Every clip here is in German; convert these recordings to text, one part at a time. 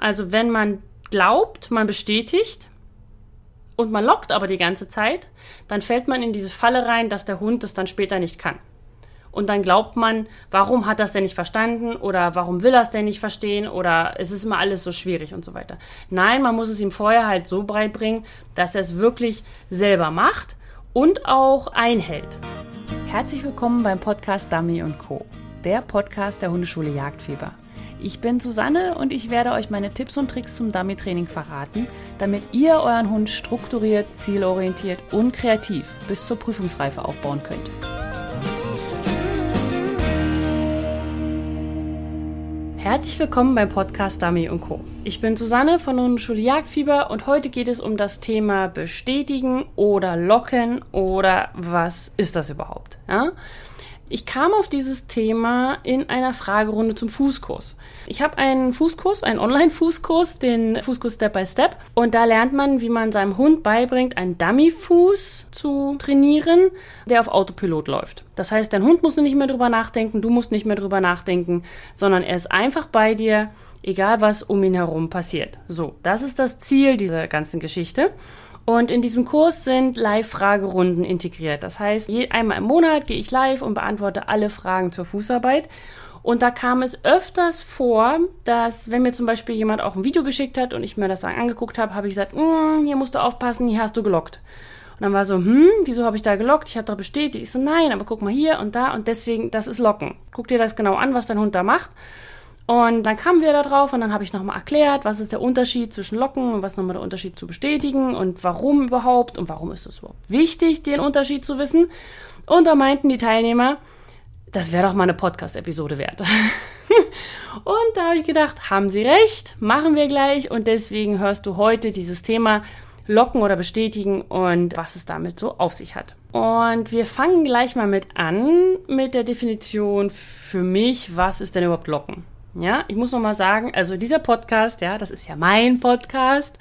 Also wenn man glaubt, man bestätigt und man lockt aber die ganze Zeit, dann fällt man in diese Falle rein, dass der Hund das dann später nicht kann. Und dann glaubt man, warum hat er es denn nicht verstanden oder warum will er es denn nicht verstehen oder es ist immer alles so schwierig und so weiter. Nein, man muss es ihm vorher halt so beibringen, dass er es wirklich selber macht und auch einhält. Herzlich willkommen beim Podcast Dummy Co., der Podcast der Hundeschule Jagdfieber. Ich bin Susanne und ich werde euch meine Tipps und Tricks zum Dummy-Training verraten, damit ihr euren Hund strukturiert, zielorientiert und kreativ bis zur Prüfungsreife aufbauen könnt. Herzlich willkommen beim Podcast Dummy Co. Ich bin Susanne von Hundeschule Jagdfieber und heute geht es um das Thema Bestätigen oder Locken oder was ist das überhaupt? Ja? Ich kam auf dieses Thema in einer Fragerunde zum Fußkurs. Ich habe einen Fußkurs, einen Online-Fußkurs, den Fußkurs Step by Step. Und da lernt man, wie man seinem Hund beibringt, einen Dummy-Fuß zu trainieren, der auf Autopilot läuft. Das heißt, dein Hund muss nicht mehr drüber nachdenken, du musst nicht mehr drüber nachdenken, sondern er ist einfach bei dir, egal was um ihn herum passiert. So, das ist das Ziel dieser ganzen Geschichte. Und in diesem Kurs sind Live-Fragerunden integriert. Das heißt, einmal im Monat gehe ich live und beantworte alle Fragen zur Fußarbeit. Und da kam es öfters vor, dass, wenn mir zum Beispiel jemand auch ein Video geschickt hat und ich mir das angeguckt habe, habe ich gesagt, mm, hier musst du aufpassen, hier hast du gelockt. Und dann war so, hm, wieso habe ich da gelockt? Ich habe da bestätigt. Ich so, nein, aber guck mal hier und da und deswegen, das ist Locken. Guck dir das genau an, was dein Hund da macht. Und dann kamen wir da drauf und dann habe ich nochmal erklärt, was ist der Unterschied zwischen Locken und was nochmal der Unterschied zu bestätigen und warum überhaupt und warum ist es überhaupt wichtig, den Unterschied zu wissen. Und da meinten die Teilnehmer, das wäre doch mal eine Podcast-Episode wert. und da habe ich gedacht, haben sie recht, machen wir gleich und deswegen hörst du heute dieses Thema Locken oder bestätigen und was es damit so auf sich hat. Und wir fangen gleich mal mit an mit der Definition für mich, was ist denn überhaupt Locken? Ja, ich muss noch mal sagen, also dieser Podcast, ja, das ist ja mein Podcast.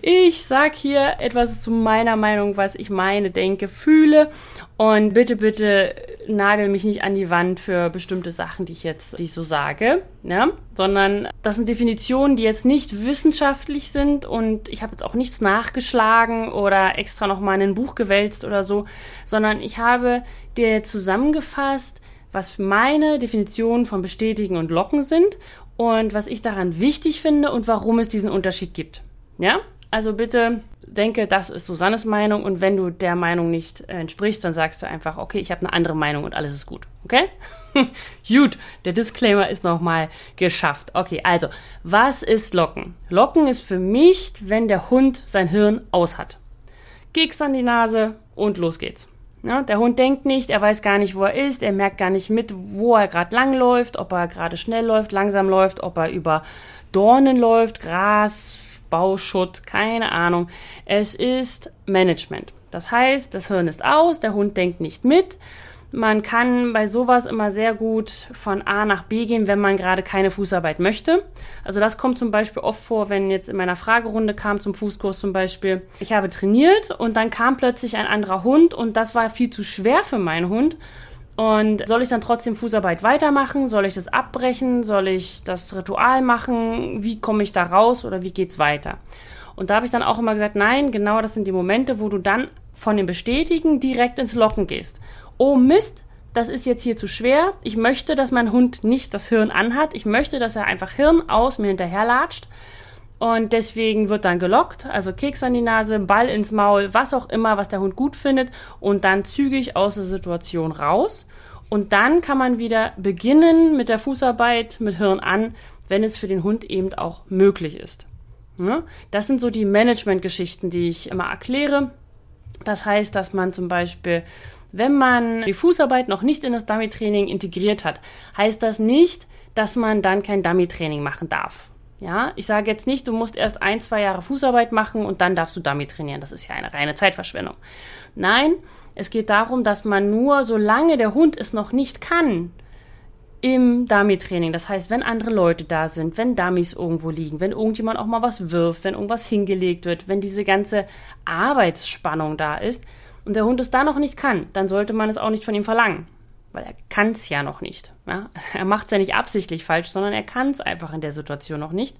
Ich sag hier etwas zu meiner Meinung, was ich meine, denke, fühle. Und bitte, bitte nagel mich nicht an die Wand für bestimmte Sachen, die ich jetzt, die ich so sage, ja, sondern das sind Definitionen, die jetzt nicht wissenschaftlich sind. Und ich habe jetzt auch nichts nachgeschlagen oder extra noch mal in ein Buch gewälzt oder so, sondern ich habe dir zusammengefasst, was meine Definitionen von Bestätigen und Locken sind und was ich daran wichtig finde und warum es diesen Unterschied gibt. Ja? Also bitte denke, das ist Susannes Meinung und wenn du der Meinung nicht entsprichst, dann sagst du einfach, okay, ich habe eine andere Meinung und alles ist gut. Okay? gut, der Disclaimer ist nochmal geschafft. Okay, also, was ist Locken? Locken ist für mich, wenn der Hund sein Hirn aus hat. Keks an die Nase und los geht's. Ja, der Hund denkt nicht, er weiß gar nicht, wo er ist, er merkt gar nicht mit, wo er gerade lang läuft, ob er gerade schnell läuft, langsam läuft, ob er über Dornen läuft, Gras, Bauschutt, keine Ahnung. Es ist Management. Das heißt, das Hirn ist aus, der Hund denkt nicht mit man kann bei sowas immer sehr gut von A nach B gehen, wenn man gerade keine Fußarbeit möchte. Also das kommt zum Beispiel oft vor, wenn jetzt in meiner Fragerunde kam zum Fußkurs zum Beispiel, ich habe trainiert und dann kam plötzlich ein anderer Hund und das war viel zu schwer für meinen Hund. Und soll ich dann trotzdem Fußarbeit weitermachen? Soll ich das abbrechen? Soll ich das Ritual machen? Wie komme ich da raus oder wie geht's weiter? Und da habe ich dann auch immer gesagt, nein, genau das sind die Momente, wo du dann von dem Bestätigen direkt ins Locken gehst oh Mist, das ist jetzt hier zu schwer. Ich möchte, dass mein Hund nicht das Hirn anhat. Ich möchte, dass er einfach Hirn aus mir hinterherlatscht. Und deswegen wird dann gelockt, also Keks an die Nase, Ball ins Maul, was auch immer, was der Hund gut findet. Und dann zügig aus der Situation raus. Und dann kann man wieder beginnen mit der Fußarbeit mit Hirn an, wenn es für den Hund eben auch möglich ist. Das sind so die Management-Geschichten, die ich immer erkläre. Das heißt, dass man zum Beispiel wenn man die Fußarbeit noch nicht in das Dummy-Training integriert hat, heißt das nicht, dass man dann kein Dummy-Training machen darf. Ja, ich sage jetzt nicht, du musst erst ein, zwei Jahre Fußarbeit machen und dann darfst du Dummy trainieren. Das ist ja eine reine Zeitverschwendung. Nein, es geht darum, dass man nur, solange der Hund es noch nicht kann, im Dummy-Training. Das heißt, wenn andere Leute da sind, wenn Dummies irgendwo liegen, wenn irgendjemand auch mal was wirft, wenn irgendwas hingelegt wird, wenn diese ganze Arbeitsspannung da ist, und der Hund es da noch nicht kann, dann sollte man es auch nicht von ihm verlangen. weil er kann es ja noch nicht. Ja? Er macht es ja nicht absichtlich falsch, sondern er kann es einfach in der Situation noch nicht.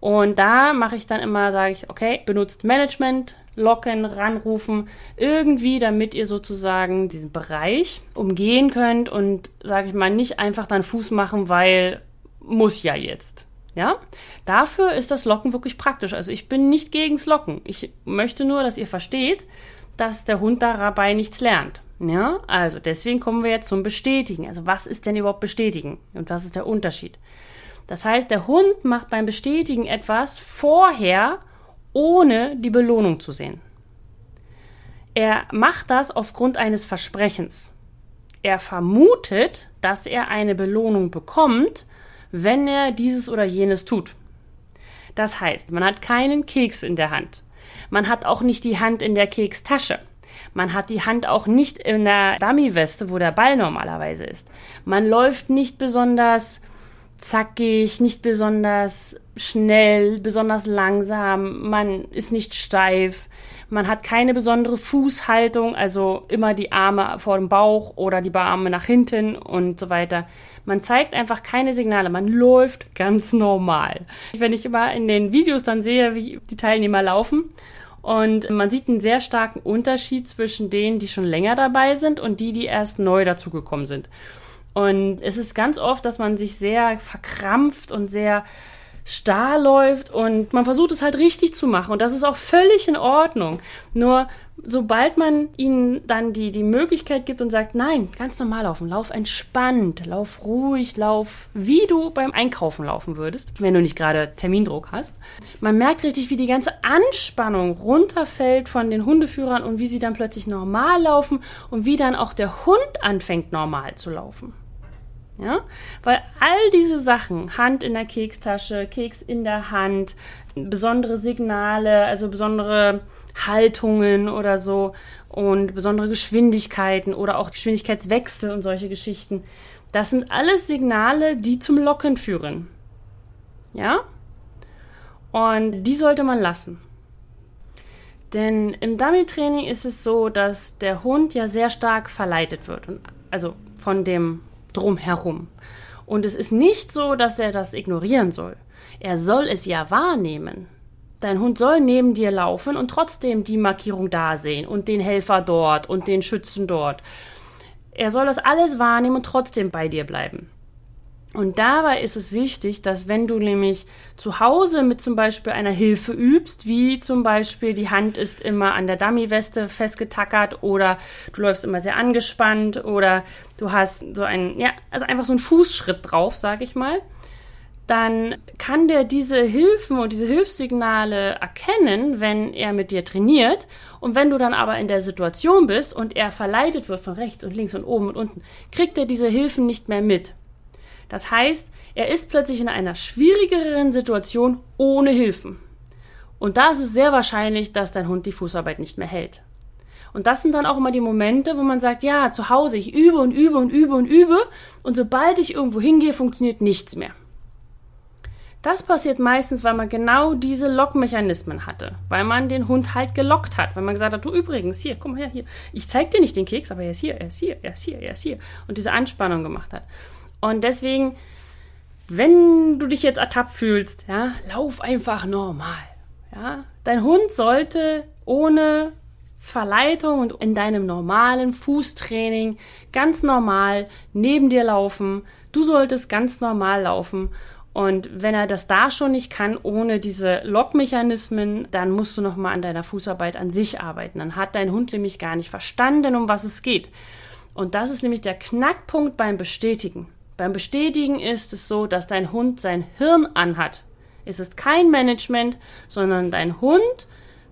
Und da mache ich dann immer, sage ich, okay, benutzt Management, locken, ranrufen, irgendwie, damit ihr sozusagen diesen Bereich umgehen könnt und, sage ich mal, nicht einfach dann Fuß machen, weil muss ja jetzt. Ja, dafür ist das Locken wirklich praktisch. Also ich bin nicht gegens Locken. Ich möchte nur, dass ihr versteht, dass der Hund dabei nichts lernt. Ja, also deswegen kommen wir jetzt zum Bestätigen. Also was ist denn überhaupt Bestätigen und was ist der Unterschied? Das heißt, der Hund macht beim Bestätigen etwas vorher, ohne die Belohnung zu sehen. Er macht das aufgrund eines Versprechens. Er vermutet, dass er eine Belohnung bekommt, wenn er dieses oder jenes tut. Das heißt, man hat keinen Keks in der Hand. Man hat auch nicht die Hand in der Kekstasche. Man hat die Hand auch nicht in der Dummy-Weste, wo der Ball normalerweise ist. Man läuft nicht besonders zackig, nicht besonders schnell, besonders langsam, man ist nicht steif, man hat keine besondere Fußhaltung, also immer die Arme vor dem Bauch oder die Arme nach hinten und so weiter. Man zeigt einfach keine Signale, man läuft ganz normal. Wenn ich immer in den Videos dann sehe, wie die Teilnehmer laufen, und man sieht einen sehr starken Unterschied zwischen denen, die schon länger dabei sind und die, die erst neu dazugekommen sind. Und es ist ganz oft, dass man sich sehr verkrampft und sehr starr läuft und man versucht es halt richtig zu machen und das ist auch völlig in Ordnung. Nur sobald man ihnen dann die, die Möglichkeit gibt und sagt, nein, ganz normal laufen, lauf entspannt, lauf ruhig, lauf wie du beim Einkaufen laufen würdest, wenn du nicht gerade Termindruck hast. Man merkt richtig, wie die ganze Anspannung runterfällt von den Hundeführern und wie sie dann plötzlich normal laufen und wie dann auch der Hund anfängt normal zu laufen. Ja? Weil all diese Sachen, Hand in der Kekstasche, Keks in der Hand, besondere Signale, also besondere Haltungen oder so und besondere Geschwindigkeiten oder auch Geschwindigkeitswechsel und solche Geschichten, das sind alles Signale, die zum Locken führen. Ja? Und die sollte man lassen. Denn im Dummy-Training ist es so, dass der Hund ja sehr stark verleitet wird. also von dem drumherum. Und es ist nicht so, dass er das ignorieren soll. Er soll es ja wahrnehmen. Dein Hund soll neben dir laufen und trotzdem die Markierung da sehen und den Helfer dort und den Schützen dort. Er soll das alles wahrnehmen und trotzdem bei dir bleiben. Und dabei ist es wichtig, dass wenn du nämlich zu Hause mit zum Beispiel einer Hilfe übst, wie zum Beispiel die Hand ist immer an der Dummyweste festgetackert oder du läufst immer sehr angespannt oder du hast so einen, ja, also einfach so einen Fußschritt drauf, sag ich mal, dann kann der diese Hilfen und diese Hilfssignale erkennen, wenn er mit dir trainiert. Und wenn du dann aber in der Situation bist und er verleitet wird von rechts und links und oben und unten, kriegt er diese Hilfen nicht mehr mit. Das heißt, er ist plötzlich in einer schwierigeren Situation ohne Hilfen. Und da ist es sehr wahrscheinlich, dass dein Hund die Fußarbeit nicht mehr hält. Und das sind dann auch immer die Momente, wo man sagt, ja, zu Hause, ich übe und übe und übe und übe und sobald ich irgendwo hingehe, funktioniert nichts mehr. Das passiert meistens, weil man genau diese Lockmechanismen hatte, weil man den Hund halt gelockt hat, weil man gesagt hat, du übrigens, hier, komm her, hier, ich zeig dir nicht den Keks, aber er ist hier, er ist hier, er ist hier, er ist hier und diese Anspannung gemacht hat. Und deswegen, wenn du dich jetzt ertappt fühlst, ja, lauf einfach normal. Ja, dein Hund sollte ohne Verleitung und in deinem normalen Fußtraining ganz normal neben dir laufen. Du solltest ganz normal laufen. Und wenn er das da schon nicht kann, ohne diese Lockmechanismen, dann musst du nochmal an deiner Fußarbeit an sich arbeiten. Dann hat dein Hund nämlich gar nicht verstanden, um was es geht. Und das ist nämlich der Knackpunkt beim Bestätigen. Beim Bestätigen ist es so, dass dein Hund sein Hirn anhat. Es ist kein Management, sondern dein Hund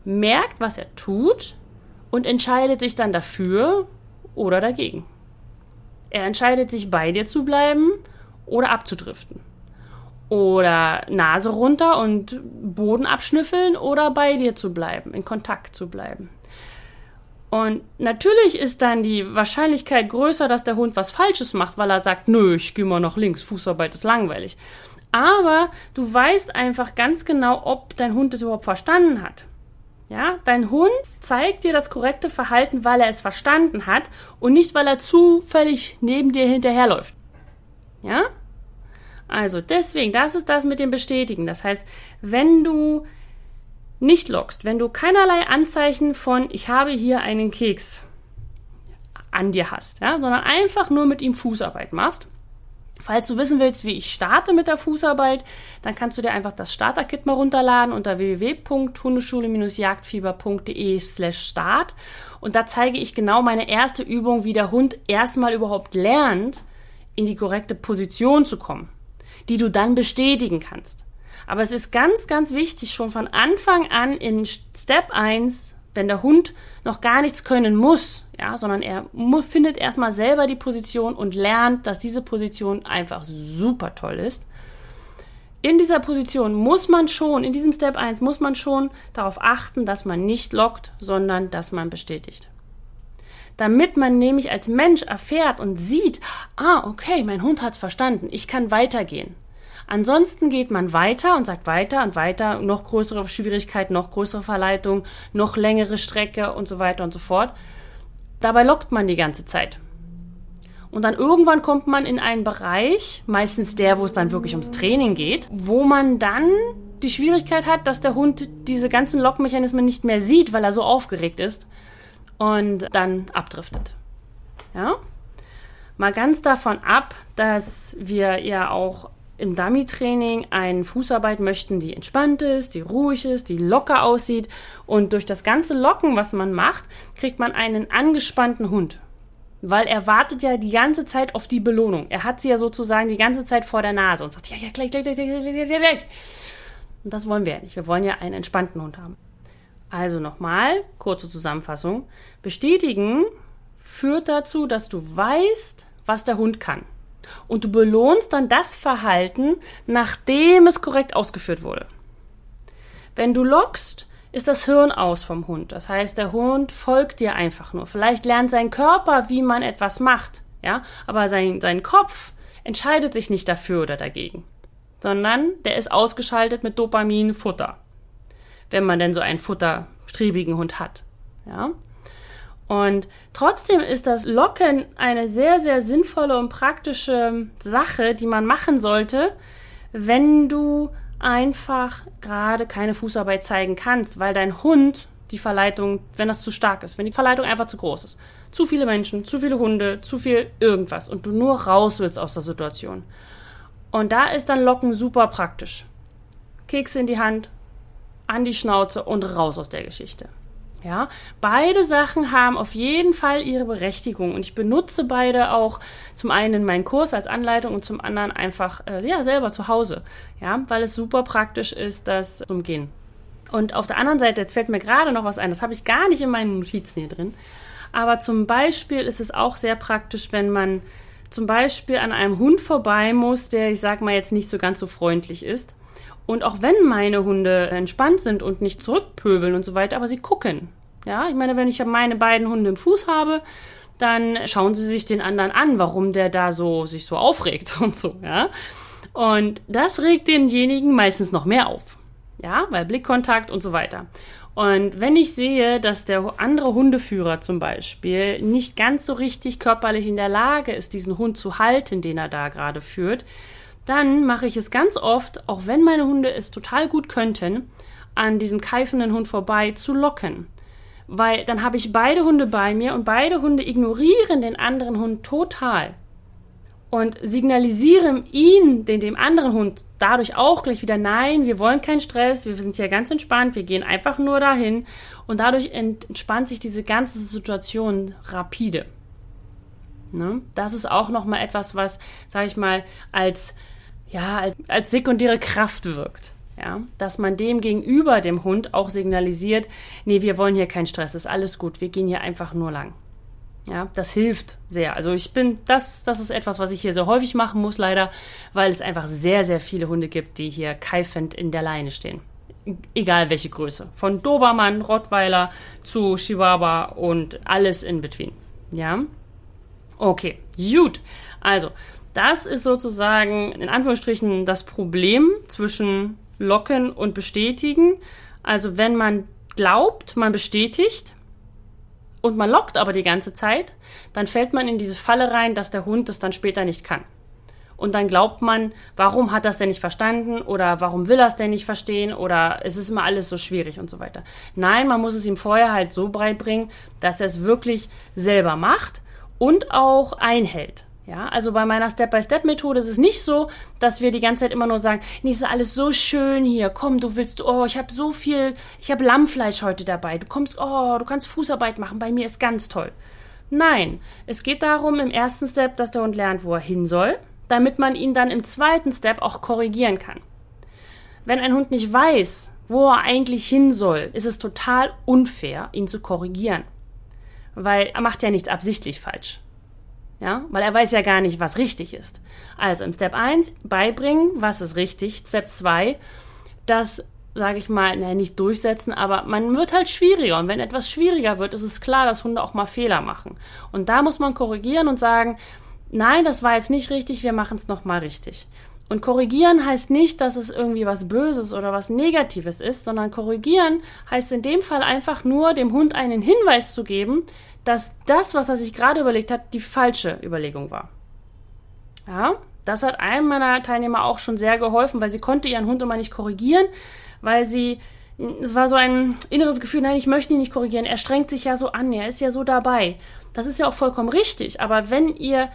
merkt, was er tut und entscheidet sich dann dafür oder dagegen. Er entscheidet sich bei dir zu bleiben oder abzudriften. Oder Nase runter und Boden abschnüffeln oder bei dir zu bleiben, in Kontakt zu bleiben. Und natürlich ist dann die Wahrscheinlichkeit größer, dass der Hund was Falsches macht, weil er sagt, nö, ich gehe mal nach links, Fußarbeit ist langweilig. Aber du weißt einfach ganz genau, ob dein Hund es überhaupt verstanden hat. Ja, dein Hund zeigt dir das korrekte Verhalten, weil er es verstanden hat und nicht, weil er zufällig neben dir hinterherläuft. Ja? Also deswegen, das ist das mit dem Bestätigen. Das heißt, wenn du nicht lockst, wenn du keinerlei Anzeichen von ich habe hier einen Keks an dir hast, ja, sondern einfach nur mit ihm Fußarbeit machst, Falls du wissen willst, wie ich starte mit der Fußarbeit, dann kannst du dir einfach das Starter-Kit mal runterladen unter www.hundeschule-jagdfieber.de slash start. Und da zeige ich genau meine erste Übung, wie der Hund erstmal überhaupt lernt, in die korrekte Position zu kommen, die du dann bestätigen kannst. Aber es ist ganz, ganz wichtig, schon von Anfang an in Step 1, wenn der Hund noch gar nichts können muss, ja, sondern er findet erstmal selber die Position und lernt, dass diese Position einfach super toll ist. In dieser Position muss man schon, in diesem Step 1 muss man schon darauf achten, dass man nicht lockt, sondern dass man bestätigt. Damit man nämlich als Mensch erfährt und sieht, ah, okay, mein Hund hat es verstanden, ich kann weitergehen. Ansonsten geht man weiter und sagt weiter und weiter, noch größere Schwierigkeit, noch größere Verleitung, noch längere Strecke und so weiter und so fort. Dabei lockt man die ganze Zeit. Und dann irgendwann kommt man in einen Bereich, meistens der, wo es dann wirklich ums Training geht, wo man dann die Schwierigkeit hat, dass der Hund diese ganzen Lockmechanismen nicht mehr sieht, weil er so aufgeregt ist und dann abdriftet. Ja? Mal ganz davon ab, dass wir ja auch im Dummy-Training eine Fußarbeit möchten, die entspannt ist, die ruhig ist, die locker aussieht. Und durch das ganze Locken, was man macht, kriegt man einen angespannten Hund. Weil er wartet ja die ganze Zeit auf die Belohnung. Er hat sie ja sozusagen die ganze Zeit vor der Nase und sagt, ja, ja, gleich, gleich, gleich, gleich, gleich, gleich. Und das wollen wir ja nicht. Wir wollen ja einen entspannten Hund haben. Also nochmal, kurze Zusammenfassung. Bestätigen führt dazu, dass du weißt, was der Hund kann. Und du belohnst dann das Verhalten, nachdem es korrekt ausgeführt wurde. Wenn du lockst, ist das Hirn aus vom Hund. Das heißt, der Hund folgt dir einfach nur. Vielleicht lernt sein Körper, wie man etwas macht, ja, aber sein, sein Kopf entscheidet sich nicht dafür oder dagegen, sondern der ist ausgeschaltet mit Dopamin, Futter. Wenn man denn so einen futterstriebigen Hund hat, ja. Und trotzdem ist das Locken eine sehr, sehr sinnvolle und praktische Sache, die man machen sollte, wenn du einfach gerade keine Fußarbeit zeigen kannst, weil dein Hund die Verleitung, wenn das zu stark ist, wenn die Verleitung einfach zu groß ist. Zu viele Menschen, zu viele Hunde, zu viel irgendwas und du nur raus willst aus der Situation. Und da ist dann Locken super praktisch. Keks in die Hand, an die Schnauze und raus aus der Geschichte. Ja, beide Sachen haben auf jeden Fall ihre Berechtigung. Und ich benutze beide auch zum einen in meinen Kurs als Anleitung und zum anderen einfach äh, ja selber zu Hause, ja, weil es super praktisch ist, das zu umgehen. Und auf der anderen Seite, jetzt fällt mir gerade noch was ein, das habe ich gar nicht in meinen Notizen hier drin, aber zum Beispiel ist es auch sehr praktisch, wenn man zum Beispiel an einem Hund vorbei muss, der, ich sag mal, jetzt nicht so ganz so freundlich ist und auch wenn meine Hunde entspannt sind und nicht zurückpöbeln und so weiter, aber sie gucken. Ja, ich meine, wenn ich meine beiden Hunde im Fuß habe, dann schauen sie sich den anderen an, warum der da so sich so aufregt und so, ja. Und das regt denjenigen meistens noch mehr auf. Ja, weil Blickkontakt und so weiter. Und wenn ich sehe, dass der andere Hundeführer zum Beispiel nicht ganz so richtig körperlich in der Lage ist, diesen Hund zu halten, den er da gerade führt, dann mache ich es ganz oft, auch wenn meine Hunde es total gut könnten, an diesem keifenden Hund vorbei zu locken. Weil dann habe ich beide Hunde bei mir und beide Hunde ignorieren den anderen Hund total. Und signalisieren ihn, den, dem anderen Hund, dadurch auch gleich wieder, nein, wir wollen keinen Stress, wir sind hier ganz entspannt, wir gehen einfach nur dahin. Und dadurch entspannt sich diese ganze Situation rapide. Ne? Das ist auch nochmal etwas, was, sage ich mal, als ja, als, als sekundäre Kraft wirkt. Ja, dass man dem gegenüber dem Hund auch signalisiert, nee, wir wollen hier keinen Stress, ist alles gut, wir gehen hier einfach nur lang. Ja, das hilft sehr. Also ich bin, das, das ist etwas, was ich hier sehr häufig machen muss, leider, weil es einfach sehr, sehr viele Hunde gibt, die hier keifend in der Leine stehen. Egal welche Größe. Von Dobermann, Rottweiler zu Chihuahua und alles in between. Ja? Okay, gut. Also, das ist sozusagen in Anführungsstrichen das Problem zwischen Locken und Bestätigen. Also wenn man glaubt, man bestätigt und man lockt aber die ganze Zeit, dann fällt man in diese Falle rein, dass der Hund das dann später nicht kann. Und dann glaubt man, warum hat es denn nicht verstanden oder warum will er es denn nicht verstehen oder es ist immer alles so schwierig und so weiter. Nein, man muss es ihm vorher halt so beibringen, dass er es wirklich selber macht und auch einhält. Ja, also bei meiner Step-by-Step-Methode ist es nicht so, dass wir die ganze Zeit immer nur sagen, nee, ist alles so schön hier, komm, du willst, oh, ich habe so viel, ich habe Lammfleisch heute dabei, du kommst, oh, du kannst Fußarbeit machen, bei mir ist ganz toll. Nein, es geht darum im ersten Step, dass der Hund lernt, wo er hin soll, damit man ihn dann im zweiten Step auch korrigieren kann. Wenn ein Hund nicht weiß, wo er eigentlich hin soll, ist es total unfair, ihn zu korrigieren. Weil er macht ja nichts absichtlich falsch. Ja, weil er weiß ja gar nicht, was richtig ist. Also im Step 1 beibringen, was ist richtig. Step 2, das, sage ich mal, naja, nicht durchsetzen, aber man wird halt schwieriger. Und wenn etwas schwieriger wird, ist es klar, dass Hunde auch mal Fehler machen. Und da muss man korrigieren und sagen, nein, das war jetzt nicht richtig, wir machen es nochmal richtig. Und korrigieren heißt nicht, dass es irgendwie was Böses oder was Negatives ist, sondern korrigieren heißt in dem Fall einfach nur, dem Hund einen Hinweis zu geben, dass das, was er sich gerade überlegt hat, die falsche Überlegung war. Ja, das hat einem meiner Teilnehmer auch schon sehr geholfen, weil sie konnte ihren Hund immer nicht korrigieren, weil sie es war so ein inneres Gefühl, nein, ich möchte ihn nicht korrigieren. Er strengt sich ja so an, er ist ja so dabei. Das ist ja auch vollkommen richtig. Aber wenn ihr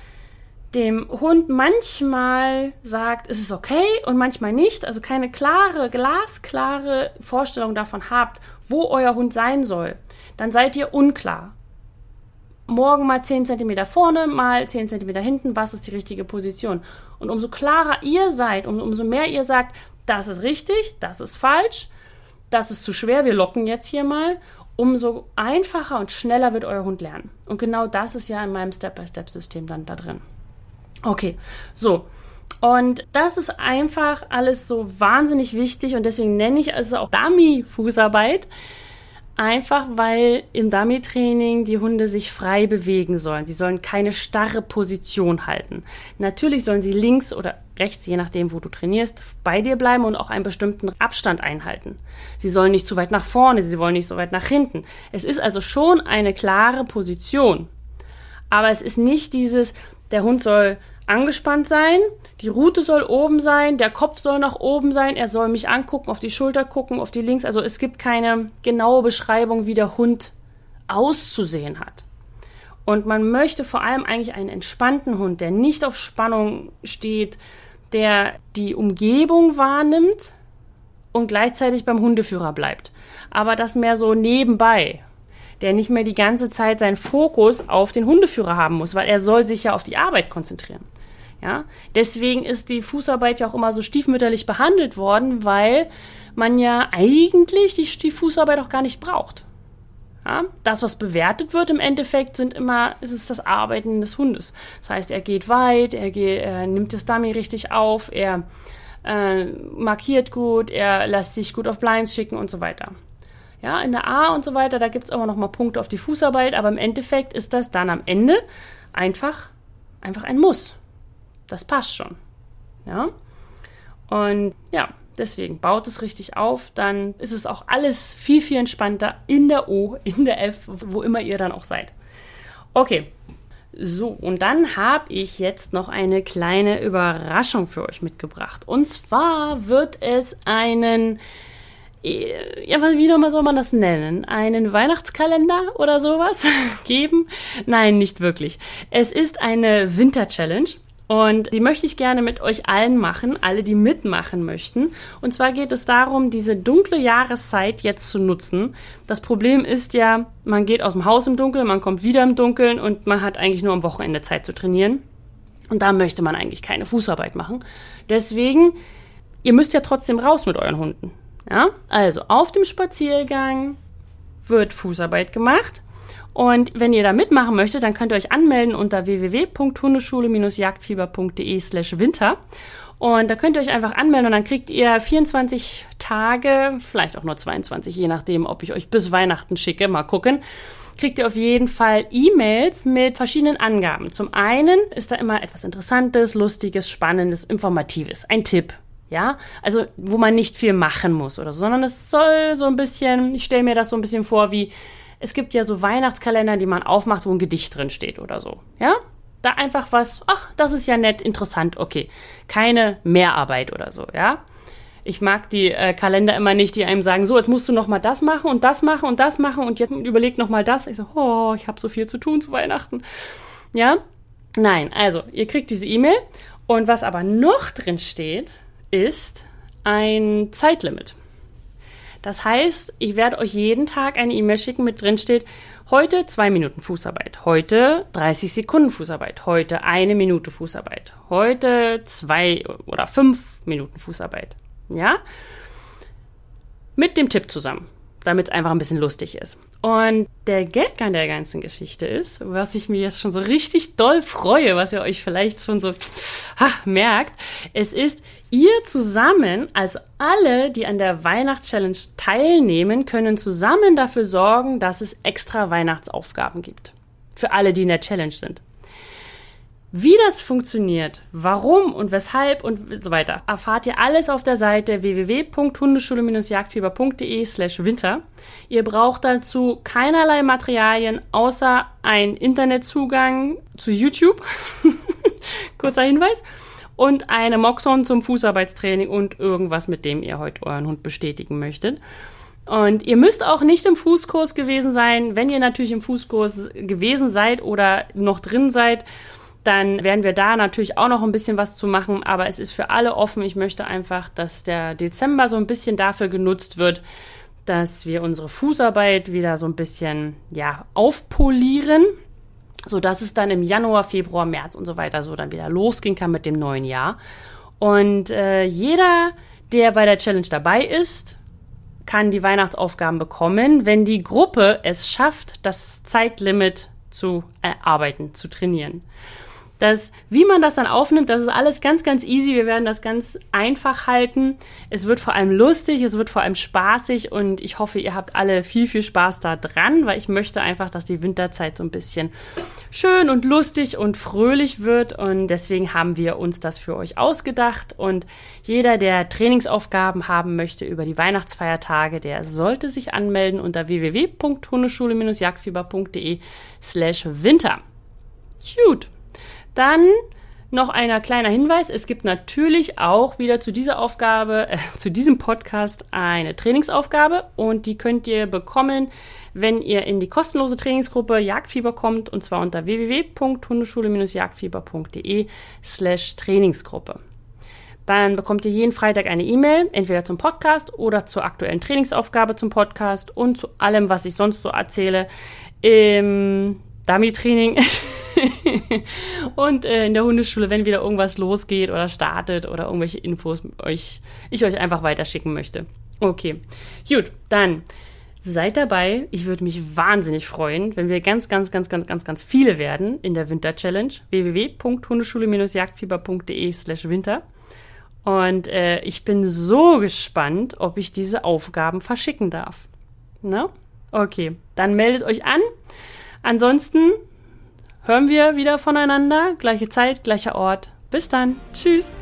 dem Hund manchmal sagt, es ist okay und manchmal nicht, also keine klare, glasklare Vorstellung davon habt, wo euer Hund sein soll, dann seid ihr unklar. Morgen mal 10 cm vorne, mal 10 cm hinten, was ist die richtige Position? Und umso klarer ihr seid, um, umso mehr ihr sagt, das ist richtig, das ist falsch, das ist zu schwer, wir locken jetzt hier mal, umso einfacher und schneller wird euer Hund lernen. Und genau das ist ja in meinem Step-by-Step-System dann da drin. Okay, so. Und das ist einfach alles so wahnsinnig wichtig und deswegen nenne ich also auch Dummy-Fußarbeit. Einfach weil im Dummy-Training die Hunde sich frei bewegen sollen. Sie sollen keine starre Position halten. Natürlich sollen sie links oder rechts, je nachdem, wo du trainierst, bei dir bleiben und auch einen bestimmten Abstand einhalten. Sie sollen nicht zu weit nach vorne, sie wollen nicht so weit nach hinten. Es ist also schon eine klare Position. Aber es ist nicht dieses, der Hund soll angespannt sein, die Rute soll oben sein, der Kopf soll nach oben sein, er soll mich angucken, auf die Schulter gucken, auf die links. Also es gibt keine genaue Beschreibung, wie der Hund auszusehen hat. Und man möchte vor allem eigentlich einen entspannten Hund, der nicht auf Spannung steht, der die Umgebung wahrnimmt und gleichzeitig beim Hundeführer bleibt. Aber das mehr so nebenbei der nicht mehr die ganze Zeit seinen Fokus auf den Hundeführer haben muss, weil er soll sich ja auf die Arbeit konzentrieren. Ja, deswegen ist die Fußarbeit ja auch immer so stiefmütterlich behandelt worden, weil man ja eigentlich die, die Fußarbeit auch gar nicht braucht. Ja, das, was bewertet wird im Endeffekt, sind immer, ist es das Arbeiten des Hundes. Das heißt, er geht weit, er, geht, er nimmt das Dummy richtig auf, er äh, markiert gut, er lässt sich gut auf Blinds schicken und so weiter. Ja, in der A und so weiter, da gibt es immer noch mal Punkte auf die Fußarbeit, aber im Endeffekt ist das dann am Ende einfach, einfach ein Muss. Das passt schon. Ja. Und ja, deswegen baut es richtig auf, dann ist es auch alles viel, viel entspannter in der O, in der F, wo immer ihr dann auch seid. Okay. So, und dann habe ich jetzt noch eine kleine Überraschung für euch mitgebracht. Und zwar wird es einen ja, wie soll man das nennen? Einen Weihnachtskalender oder sowas geben? Nein, nicht wirklich. Es ist eine Winter-Challenge. Und die möchte ich gerne mit euch allen machen, alle, die mitmachen möchten. Und zwar geht es darum, diese dunkle Jahreszeit jetzt zu nutzen. Das Problem ist ja, man geht aus dem Haus im Dunkeln, man kommt wieder im Dunkeln und man hat eigentlich nur am Wochenende Zeit zu trainieren. Und da möchte man eigentlich keine Fußarbeit machen. Deswegen, ihr müsst ja trotzdem raus mit euren Hunden. Ja, also auf dem Spaziergang wird Fußarbeit gemacht. Und wenn ihr da mitmachen möchtet, dann könnt ihr euch anmelden unter www.hundeschule-jagdfieber.de slash winter. Und da könnt ihr euch einfach anmelden und dann kriegt ihr 24 Tage, vielleicht auch nur 22, je nachdem, ob ich euch bis Weihnachten schicke, mal gucken, kriegt ihr auf jeden Fall E-Mails mit verschiedenen Angaben. Zum einen ist da immer etwas Interessantes, Lustiges, Spannendes, Informatives, ein Tipp, Ja, also wo man nicht viel machen muss oder so, sondern es soll so ein bisschen, ich stelle mir das so ein bisschen vor, wie es gibt ja so Weihnachtskalender, die man aufmacht, wo ein Gedicht drin steht oder so. Ja, da einfach was, ach, das ist ja nett, interessant, okay. Keine Mehrarbeit oder so, ja. Ich mag die äh, Kalender immer nicht, die einem sagen, so, jetzt musst du noch mal das machen und das machen und das machen und jetzt überleg noch mal das. Ich so, oh, ich habe so viel zu tun zu Weihnachten. Ja? Nein, also, ihr kriegt diese E-Mail und was aber noch drin steht, ist ein Zeitlimit. Das heißt, ich werde euch jeden Tag eine E-Mail schicken, mit drin steht, heute zwei Minuten Fußarbeit, heute 30 Sekunden Fußarbeit, heute eine Minute Fußarbeit, heute zwei oder fünf Minuten Fußarbeit. Ja? Mit dem Tipp zusammen, damit es einfach ein bisschen lustig ist. Und der Gag an der ganzen Geschichte ist, was ich mir jetzt schon so richtig doll freue, was ihr euch vielleicht schon so ha, merkt, es ist, ihr zusammen, also alle, die an der Weihnachtschallenge teilnehmen, können zusammen dafür sorgen, dass es extra Weihnachtsaufgaben gibt. Für alle, die in der Challenge sind. Wie das funktioniert, warum und weshalb und so weiter, erfahrt ihr alles auf der Seite www.hundeschule-jagdfieber.de slash winter. Ihr braucht dazu keinerlei Materialien außer ein Internetzugang zu YouTube. Kurzer Hinweis. Und eine Moxon zum Fußarbeitstraining und irgendwas, mit dem ihr heute euren Hund bestätigen möchtet. Und ihr müsst auch nicht im Fußkurs gewesen sein. Wenn ihr natürlich im Fußkurs gewesen seid oder noch drin seid, dann werden wir da natürlich auch noch ein bisschen was zu machen, aber es ist für alle offen. Ich möchte einfach, dass der Dezember so ein bisschen dafür genutzt wird, dass wir unsere Fußarbeit wieder so ein bisschen ja, aufpolieren, sodass es dann im Januar, Februar, März und so weiter so dann wieder losgehen kann mit dem neuen Jahr. Und äh, jeder, der bei der Challenge dabei ist, kann die Weihnachtsaufgaben bekommen, wenn die Gruppe es schafft, das Zeitlimit zu erarbeiten, zu trainieren dass, wie man das dann aufnimmt, das ist alles ganz, ganz easy. Wir werden das ganz einfach halten. Es wird vor allem lustig, es wird vor allem spaßig und ich hoffe, ihr habt alle viel, viel Spaß da dran, weil ich möchte einfach, dass die Winterzeit so ein bisschen schön und lustig und fröhlich wird und deswegen haben wir uns das für euch ausgedacht und jeder, der Trainingsaufgaben haben möchte über die Weihnachtsfeiertage, der sollte sich anmelden unter www.hundeschule-jagdfieber.de slash winter. Gut. Dann noch ein kleiner Hinweis. Es gibt natürlich auch wieder zu dieser Aufgabe, äh, zu diesem Podcast eine Trainingsaufgabe und die könnt ihr bekommen, wenn ihr in die kostenlose Trainingsgruppe Jagdfieber kommt und zwar unter www.hundeschule-jagdfieber.de slash Trainingsgruppe. Dann bekommt ihr jeden Freitag eine E-Mail, entweder zum Podcast oder zur aktuellen Trainingsaufgabe zum Podcast und zu allem, was ich sonst so erzähle im Dummy-Training. und äh, in der Hundeschule, wenn wieder irgendwas losgeht oder startet oder irgendwelche Infos euch, ich euch einfach weiterschicken möchte. Okay, gut, dann seid dabei. Ich würde mich wahnsinnig freuen, wenn wir ganz, ganz, ganz, ganz, ganz, ganz viele werden in der Winter-Challenge. www.hundeschule-jagdfieber.de slash winter. Und äh, ich bin so gespannt, ob ich diese Aufgaben verschicken darf. Na? Okay, dann meldet euch an. Ansonsten hören wir wieder voneinander. Gleiche Zeit, gleicher Ort. Bis dann. Tschüss.